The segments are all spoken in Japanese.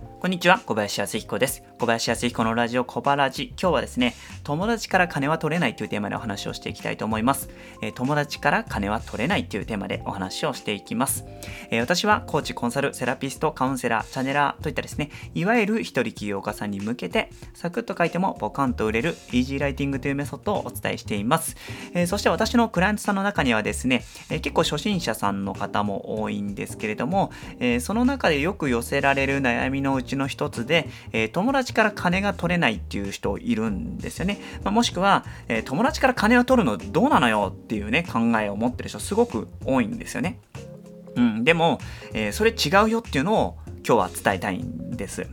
こんにちは、小林康彦です。小林康彦のラジオ小ラジ。今日はですね、友達から金は取れないというテーマでお話をしていきたいと思います。えー、友達から金は取れないというテーマでお話をしていきます。えー、私はコーチ、コンサル、セラピスト、カウンセラー、チャネラーといったですね、いわゆる一人起業家さんに向けて、サクッと書いてもポカンと売れるイージーライティングというメソッドをお伝えしています。えー、そして私のクライアントさんの中にはですね、え結構初心者さんの方も多いんですけれども、えその中でよく寄せられる悩みののうちの一つで、えー、友達から金が取れないっていう人いるんですよね。まあ、もしくは、えー、友達から金を取るのどうなのよっていうね、考えを持ってる人すごく多いんですよね。うん、でも、えー、それ違うよっていうのを今日は伝えたいんです。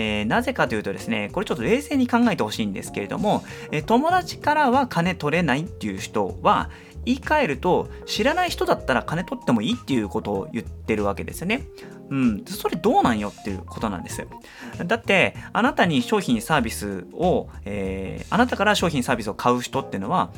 えー、なぜかというとですね、これちょっと冷静に考えてほしいんですけれども、え、友達からは金取れないっていう人は、言い換えると知らない人だったら金取ってもいいっていうことを言ってるわけですよね。うん、それどうなんよっていうことなんです。だって、あなたに商品サービスを、えー、あなたから商品サービスを買う人っていうのは、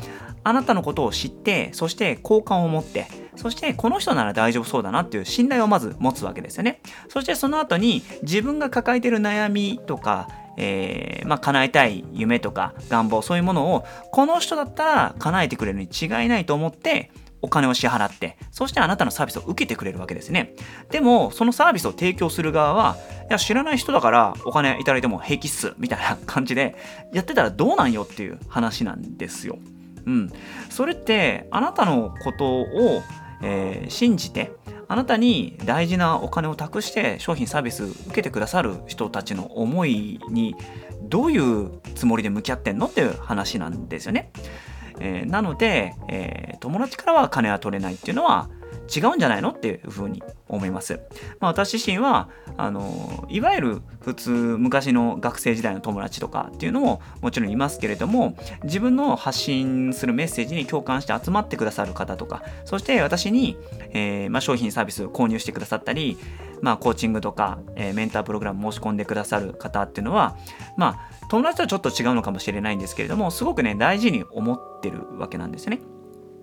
あなたのことを知って、そして好感を持って、そしてこの人なら大丈夫そうだなっていう信頼をまず持つわけですよね。そしてその後に自分が抱えている悩みとか、えー、まあ、叶えたい夢とか願望、そういうものを、この人だったら叶えてくれるに違いないと思って、お金を支払って、そしてあなたのサービスを受けてくれるわけですね。でも、そのサービスを提供する側は、いや、知らない人だからお金いただいても平気っす、みたいな感じで、やってたらどうなんよっていう話なんですよ。うん。それって、あなたのことを、えー、信じて、あなたに大事なお金を託して商品サービス受けてくださる人たちの思いにどういうつもりで向き合ってんのっていう話なんですよね。えー、なので、えー、友達からは金は取れないっていうのは違うんじゃないのっていうふうに思います。まあ、私自身はあのいわゆる普通昔の学生時代の友達とかっていうのももちろんいますけれども自分の発信するメッセージに共感して集まってくださる方とかそして私に、えー、まあ、商品サービス購入してくださったり、まあ、コーチングとか、えー、メンタープログラム申し込んでくださる方っていうのはまあ友達とはちょっと違うのかもしれないんですけれどもすごくね大事に思ってるわけなんですよね。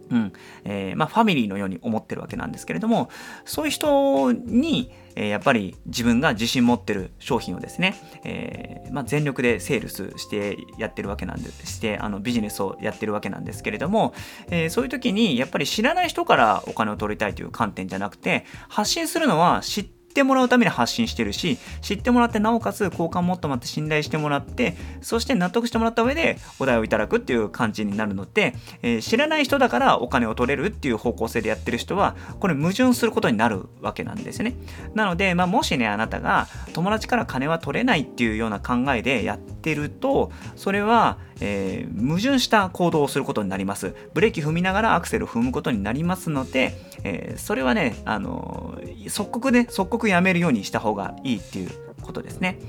うん。えー、まあ、ファミリーのように思ってるわけなんですけれどもそういう人に、えー、やっぱり自分が自信持ってる商品をですね、えー、まあ、全力でセールスしてやってるわけなんでしてあのビジネスをやってるわけなんですけれども、えそういう時にやっぱり知らない人からお金を取りたいという観点じゃなくて発信するのは知ってってもらうために発信してるし、知ってもらってなおかつ好感もっと待って信頼してもらって、そして納得してもらった上でお題をいただくっていう感じになるので、えー、知らない人だからお金を取れるっていう方向性でやってる人は、これ矛盾することになるわけなんですね。なので、まあ、もしね、あなたが友達から金は取れないっていうような考えでやってると、それは、えー、矛盾した行動をすることになります。ブレーキ踏みながらアクセル踏むことになりますので、えー、それはね、あのー、即刻ね、即刻やめるようにした方がいいっていうことですね。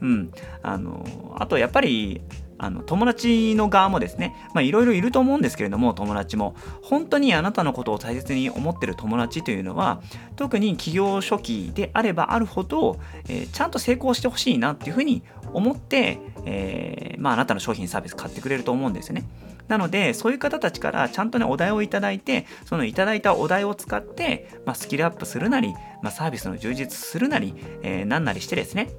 うん。あのあとやっぱり、あの友達の側もですね、まあいろいろいると思うんですけれども、友達も、本当にあなたのことを大切に思ってる友達というのは、特に企業初期であればあるほど、えー、ちゃんと成功してほしいなっていうふうに思って、えー、まあなたの商品サービス買ってくれると思うんですよね。なので、そういう方たちからちゃんとね、お題をいただいて、そのいただいたお題を使って、まあ、スキルアップするなり、まあ、サービスの充実するなり、えー、なんなりしてですね、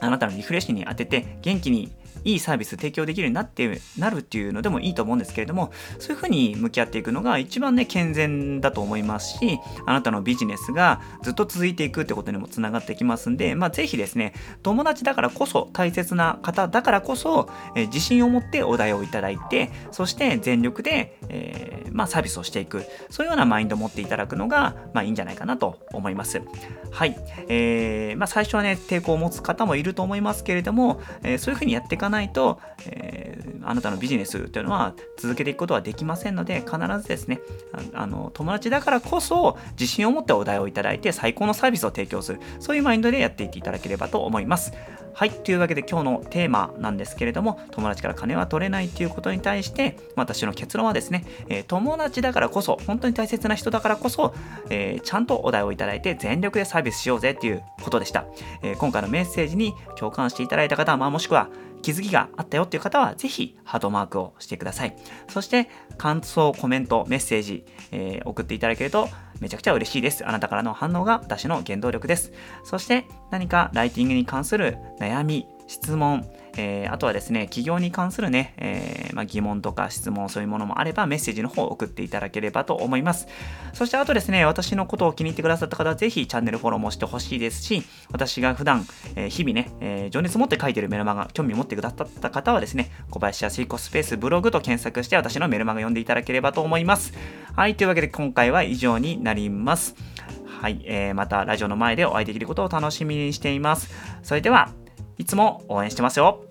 あなたのリフレッシュに当てて元気にいいサービス提供できるようになってなるっていうのでもいいと思うんですけれどもそういうふうに向き合っていくのが一番ね健全だと思いますしあなたのビジネスがずっと続いていくってことにもつながってきますんでまあぜひですね友達だからこそ大切な方だからこそ、えー、自信を持ってお題をいただいてそして全力で、えー、まあ、サービスをしていくそういうようなマインドを持っていただくのが、まあ、いいんじゃないかなと思います。はい、えー、まあ、最初はね抵抗を持つ方もいると思いますけれども、えそういうふうにやっていかないと、えー、あなたのビジネスというのは続けていくことはできませんので、必ずですね、あの友達だからこそ自信を持ってお題をいただいて最高のサービスを提供する、そういうマインドでやっていっていただければと思います。はい、というわけで今日のテーマなんですけれども、友達から金は取れないということに対して、私の結論はですね、えー、友達だからこそ、本当に大切な人だからこそ、えー、ちゃんとお題をいただいて全力でサービスしようぜっていうことでした。えー、今回のメッセージに共感していただいた方、まあ、もしくは気づきがあったよっていう方は、ぜひハートマークをしてください。そして、感想、コメント、メッセージ、えー、送っていただけると、めちゃくちゃ嬉しいです。あなたからの反応が私の原動力です。そして何かライティングに関する悩み、質問、えー、あとはですね、企業に関するね、えー、まあ、疑問とか質問、そういうものもあれば、メッセージの方を送っていただければと思います。そしてあとですね、私のことを気に入ってくださった方は、ぜひチャンネルフォローもしてほしいですし、私が普段、えー、日々ね、え情熱持って書いてるメルマガ、興味持ってくださった方はですね、小林康彦スペースブログと検索して私のメルマガ読んでいただければと思います。はい、というわけで今回は以上になります。はい、えー、またラジオの前でお会いできることを楽しみにしています。それでは、いつも応援してますよ。